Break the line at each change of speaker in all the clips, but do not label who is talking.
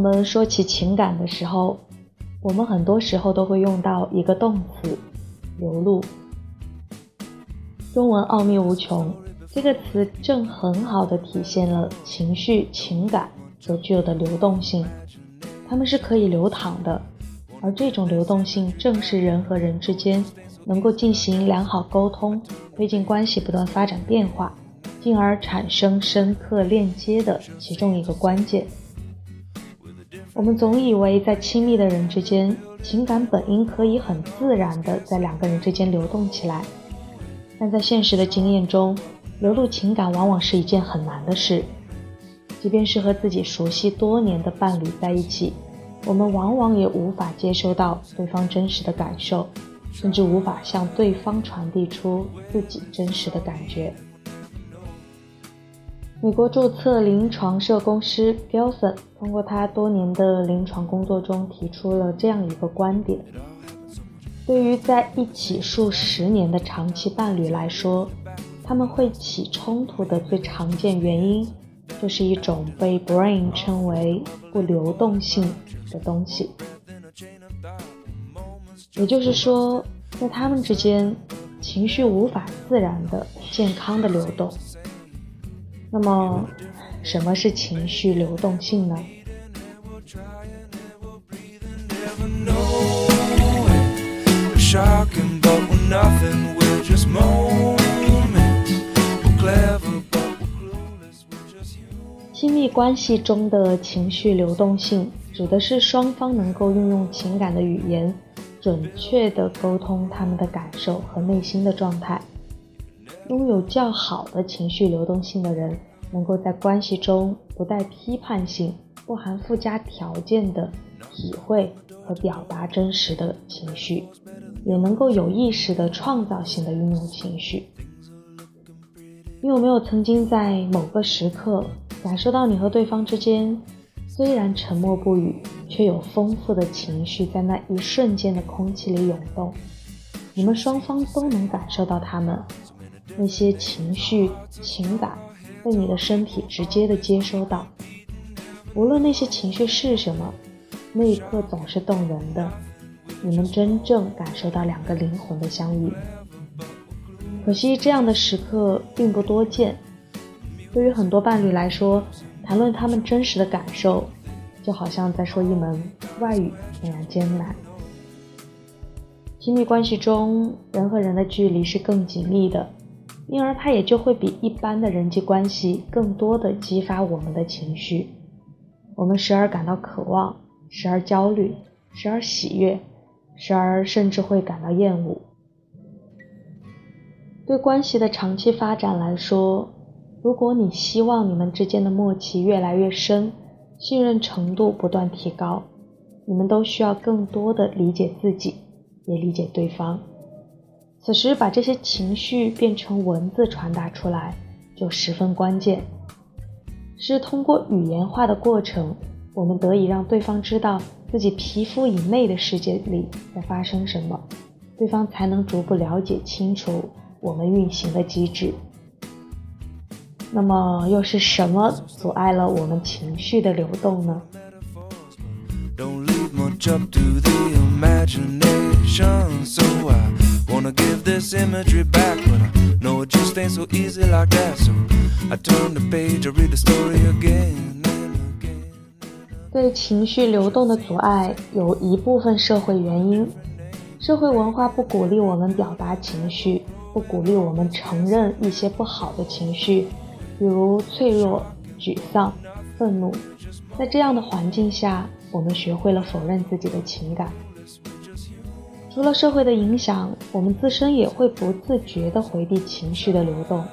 我们说起情感的时候，我们很多时候都会用到一个动词“流露”。中文奥秘无穷，这个词正很好的体现了情绪、情感所具有的流动性，它们是可以流淌的，而这种流动性正是人和人之间能够进行良好沟通、推进关系不断发展变化，进而产生深刻链接的其中一个关键。我们总以为在亲密的人之间，情感本应可以很自然的在两个人之间流动起来，但在现实的经验中，流露情感往往是一件很难的事。即便是和自己熟悉多年的伴侣在一起，我们往往也无法接收到对方真实的感受，甚至无法向对方传递出自己真实的感觉。美国注册临床社工师 Gelson 通过他多年的临床工作中提出了这样一个观点：对于在一起数十年的长期伴侣来说，他们会起冲突的最常见原因，就是一种被 Brain 称为不流动性的东西。也就是说，在他们之间，情绪无法自然的、健康的流动。那么，什么是情绪流动性呢？亲密关系中的情绪流动性，指的是双方能够运用情感的语言，准确地沟通他们的感受和内心的状态。拥有较好的情绪流动性的人，能够在关系中不带批判性、不含附加条件的体会和表达真实的情绪，也能够有意识的创造性的运用情绪。你有没有曾经在某个时刻感受到你和对方之间虽然沉默不语，却有丰富的情绪在那一瞬间的空气里涌动？你们双方都能感受到他们。那些情绪、情感被你的身体直接的接收到，无论那些情绪是什么，那一刻总是动人的。你们真正感受到两个灵魂的相遇。可惜这样的时刻并不多见。对于很多伴侣来说，谈论他们真实的感受，就好像在说一门外语那样艰难。亲密关系中，人和人的距离是更紧密的。因而，它也就会比一般的人际关系更多的激发我们的情绪。我们时而感到渴望，时而焦虑，时而喜悦，时而甚至会感到厌恶。对关系的长期发展来说，如果你希望你们之间的默契越来越深，信任程度不断提高，你们都需要更多的理解自己，也理解对方。此时，把这些情绪变成文字传达出来，就十分关键。是通过语言化的过程，我们得以让对方知道自己皮肤以内的世界里在发生什么，对方才能逐步了解清楚我们运行的机制。那么，又是什么阻碍了我们情绪的流动呢？对情绪流动的阻碍，有一部分社会原因。社会文化不鼓励我们表达情绪，不鼓励我们承认一些不好的情绪，比如脆弱、沮丧、愤怒。在这样的环境下，我们学会了否认自己的情感。除了社会的影响，我们自身也会不自觉地回避情绪的流动。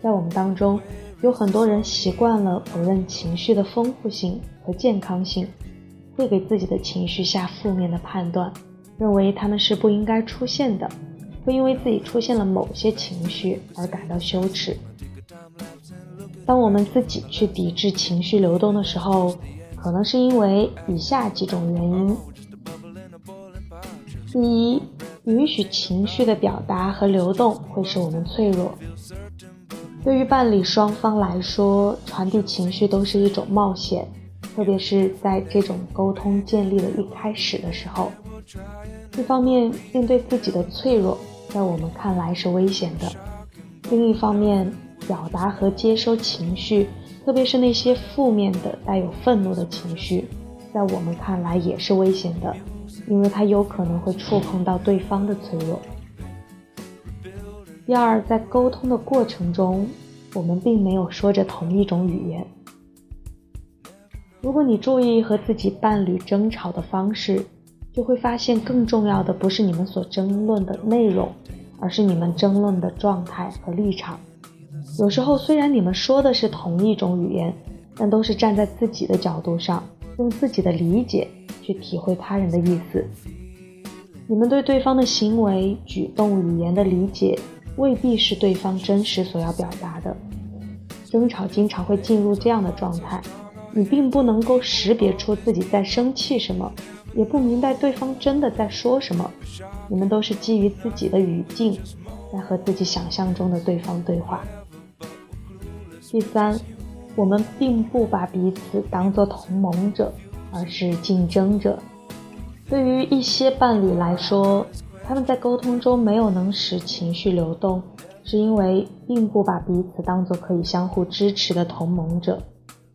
在我们当中，有很多人习惯了否认情绪的丰富性和健康性，会给自己的情绪下负面的判断，认为他们是不应该出现的，会因为自己出现了某些情绪而感到羞耻。当我们自己去抵制情绪流动的时候，可能是因为以下几种原因。第一，允许情绪的表达和流动会使我们脆弱。对于伴侣双方来说，传递情绪都是一种冒险，特别是在这种沟通建立的一开始的时候。一方面，面对自己的脆弱，在我们看来是危险的；另一方面，表达和接收情绪，特别是那些负面的、带有愤怒的情绪，在我们看来也是危险的，因为它有可能会触碰到对方的脆弱。第二，在沟通的过程中，我们并没有说着同一种语言。如果你注意和自己伴侣争吵的方式，就会发现，更重要的不是你们所争论的内容，而是你们争论的状态和立场。有时候，虽然你们说的是同一种语言，但都是站在自己的角度上，用自己的理解去体会他人的意思。你们对对方的行为、举动、语言的理解，未必是对方真实所要表达的。争吵经常会进入这样的状态，你并不能够识别出自己在生气什么。也不明白对方真的在说什么，你们都是基于自己的语境，在和自己想象中的对方对话。第三，我们并不把彼此当作同盟者，而是竞争者。对于一些伴侣来说，他们在沟通中没有能使情绪流动，是因为并不把彼此当作可以相互支持的同盟者，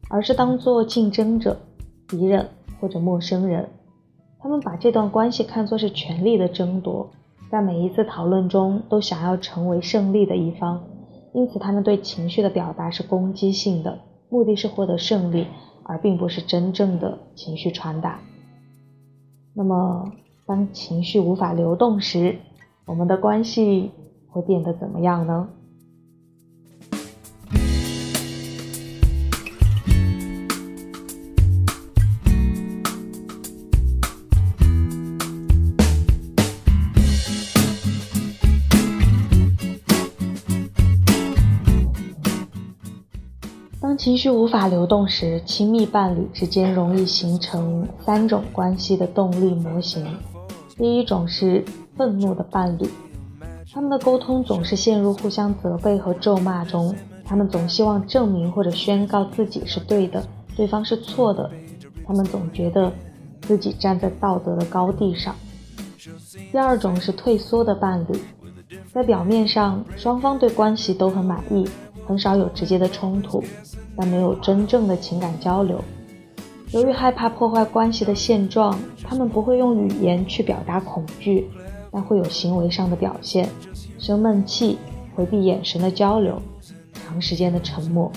而是当作竞争者、敌人或者陌生人。他们把这段关系看作是权力的争夺，在每一次讨论中都想要成为胜利的一方，因此他们对情绪的表达是攻击性的，目的是获得胜利，而并不是真正的情绪传达。那么，当情绪无法流动时，我们的关系会变得怎么样呢？情绪无法流动时，亲密伴侣之间容易形成三种关系的动力模型。第一种是愤怒的伴侣，他们的沟通总是陷入互相责备和咒骂中，他们总希望证明或者宣告自己是对的，对方是错的，他们总觉得自己站在道德的高地上。第二种是退缩的伴侣，在表面上双方对关系都很满意，很少有直接的冲突。但没有真正的情感交流。由于害怕破坏关系的现状，他们不会用语言去表达恐惧，但会有行为上的表现：生闷气、回避眼神的交流、长时间的沉默。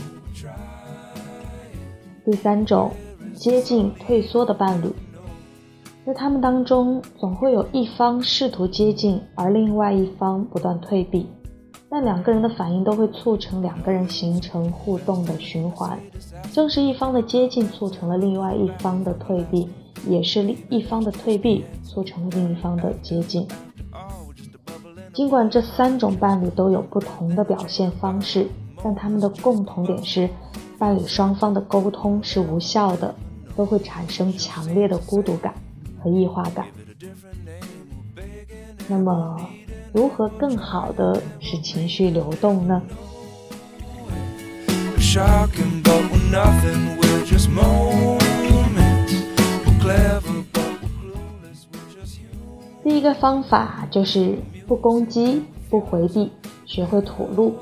第三种，接近退缩的伴侣，在他们当中总会有一方试图接近，而另外一方不断退避。但两个人的反应都会促成两个人形成互动的循环，正是一方的接近促成了另外一方的退避，也是另一方的退避促成了另一方的接近。尽管这三种伴侣都有不同的表现方式，但他们的共同点是，伴侣双方的沟通是无效的，都会产生强烈的孤独感和异化感。那么。如何更好的使情绪流动呢？第一个方法就是不攻击、不回避，学会吐露。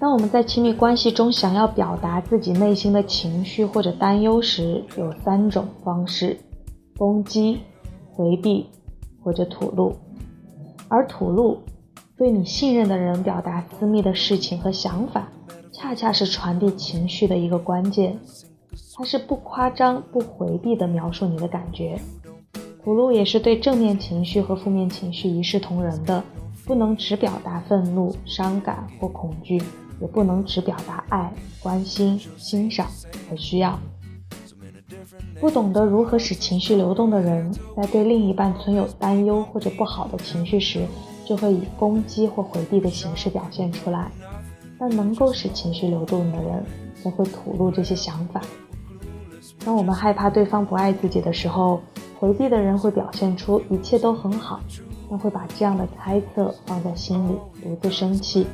当我们在亲密关系中想要表达自己内心的情绪或者担忧时，有三种方式：攻击、回避或者吐露。而吐露，对你信任的人表达私密的事情和想法，恰恰是传递情绪的一个关键。它是不夸张、不回避地描述你的感觉。吐露也是对正面情绪和负面情绪一视同仁的，不能只表达愤怒、伤感或恐惧，也不能只表达爱、关心、欣赏和需要。不懂得如何使情绪流动的人，在对另一半存有担忧或者不好的情绪时，就会以攻击或回避的形式表现出来；但能够使情绪流动的人，则会吐露这些想法。当我们害怕对方不爱自己的时候，回避的人会表现出一切都很好，但会把这样的猜测放在心里，独自生气，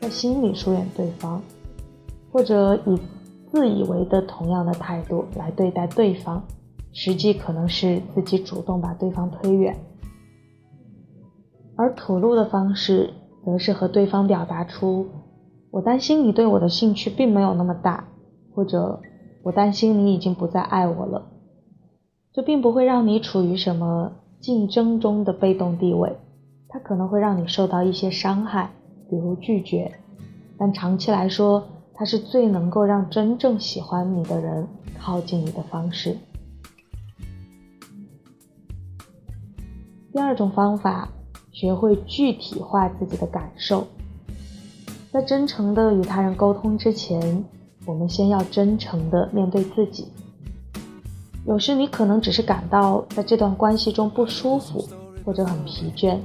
在心里疏远对方，或者以。自以为的同样的态度来对待对方，实际可能是自己主动把对方推远。而吐露的方式，则是和对方表达出“我担心你对我的兴趣并没有那么大”，或者“我担心你已经不再爱我了”。这并不会让你处于什么竞争中的被动地位，它可能会让你受到一些伤害，比如拒绝，但长期来说，它是最能够让真正喜欢你的人靠近你的方式。第二种方法，学会具体化自己的感受。在真诚的与他人沟通之前，我们先要真诚的面对自己。有时你可能只是感到在这段关系中不舒服，或者很疲倦，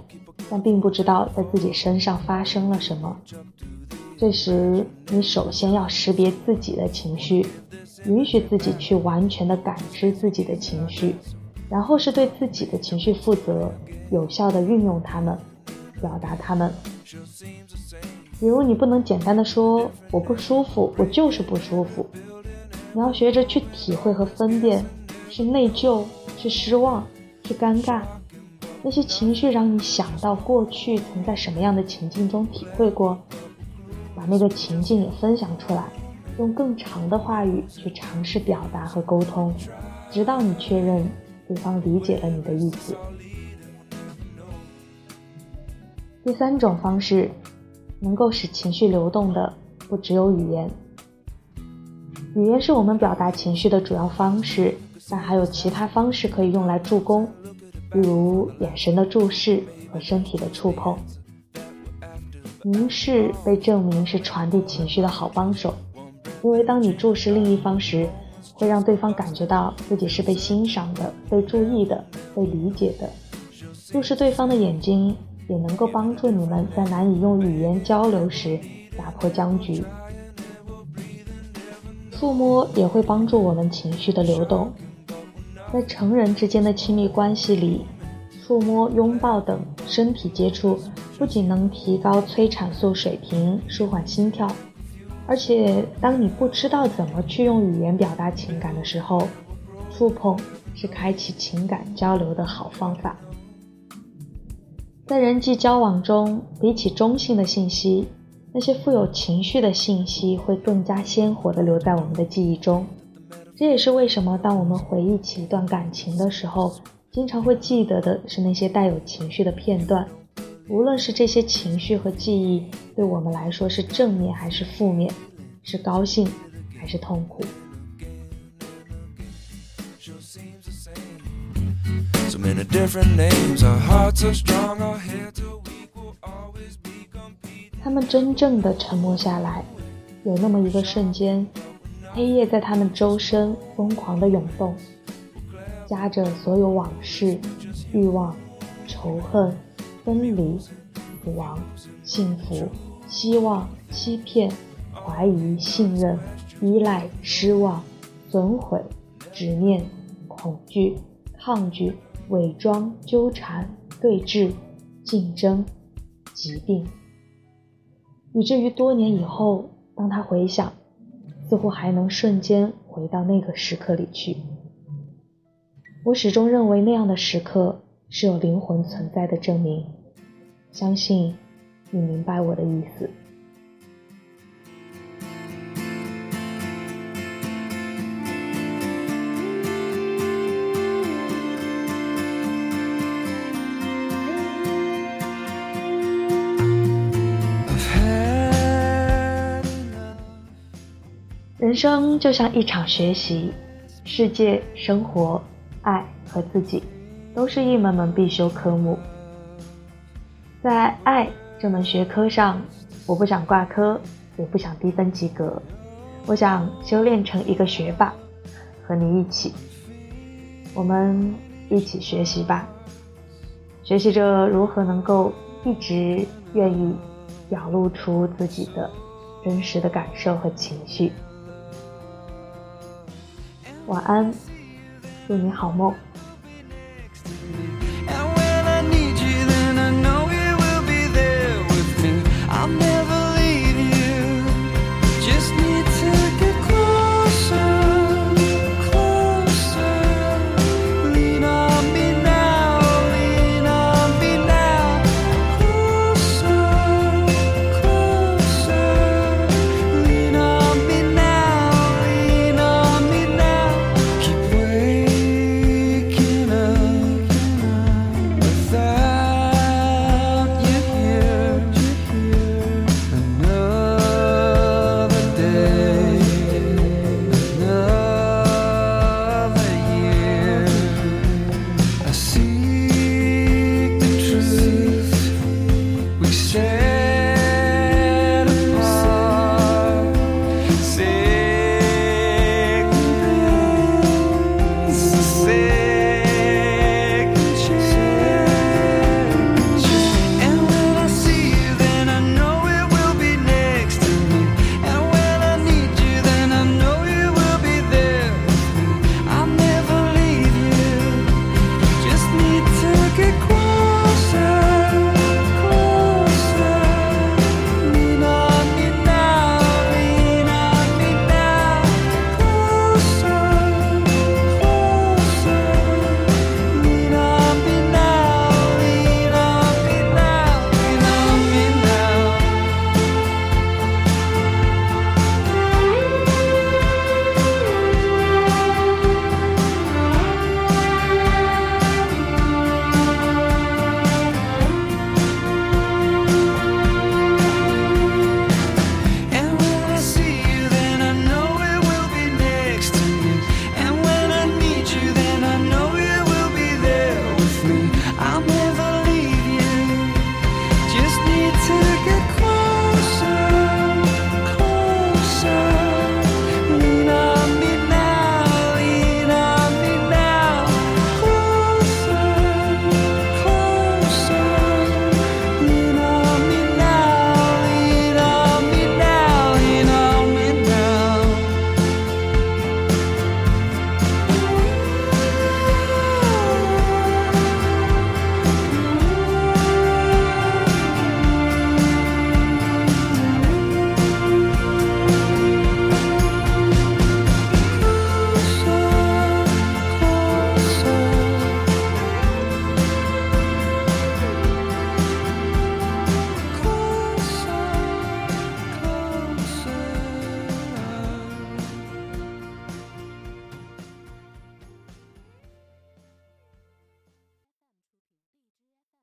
但并不知道在自己身上发生了什么。这时，你首先要识别自己的情绪，允许自己去完全的感知自己的情绪，然后是对自己的情绪负责，有效的运用它们，表达它们。比如，你不能简单的说“我不舒服”，我就是不舒服。你要学着去体会和分辨。是内疚，是失望，是尴尬，那些情绪让你想到过去曾在什么样的情境中体会过，把那个情境也分享出来，用更长的话语去尝试表达和沟通，直到你确认对方理解了你的意思。第三种方式，能够使情绪流动的不只有语言，语言是我们表达情绪的主要方式。但还有其他方式可以用来助攻，比如眼神的注视和身体的触碰。凝视被证明是传递情绪的好帮手，因为当你注视另一方时，会让对方感觉到自己是被欣赏的、被注意的、被理解的。注视对方的眼睛，也能够帮助你们在难以用语言交流时打破僵局。触摸也会帮助我们情绪的流动。在成人之间的亲密关系里，触摸、拥抱等身体接触不仅能提高催产素水平、舒缓心跳，而且当你不知道怎么去用语言表达情感的时候，触碰是开启情感交流的好方法。在人际交往中，比起中性的信息，那些富有情绪的信息会更加鲜活地留在我们的记忆中。这也是为什么，当我们回忆起一段感情的时候，经常会记得的是那些带有情绪的片段，无论是这些情绪和记忆对我们来说是正面还是负面，是高兴还是痛苦。他们真正的沉默下来，有那么一个瞬间。黑夜在他们周身疯狂的涌动，夹着所有往事、欲望、仇恨、分离、死亡、幸福、希望、欺骗、怀疑、信任、依赖、失望、损毁、执念、恐惧、抗拒、伪装、纠缠、对峙、竞争、疾病，以至于多年以后，当他回想。似乎还能瞬间回到那个时刻里去。我始终认为那样的时刻是有灵魂存在的证明。相信你明白我的意思。人生就像一场学习，世界、生活、爱和自己，都是一门门必修科目。在爱这门学科上，我不想挂科，也不想低分及格，我想修炼成一个学霸，和你一起，我们一起学习吧，学习着如何能够一直愿意表露出自己的真实的感受和情绪。晚安，祝你好梦。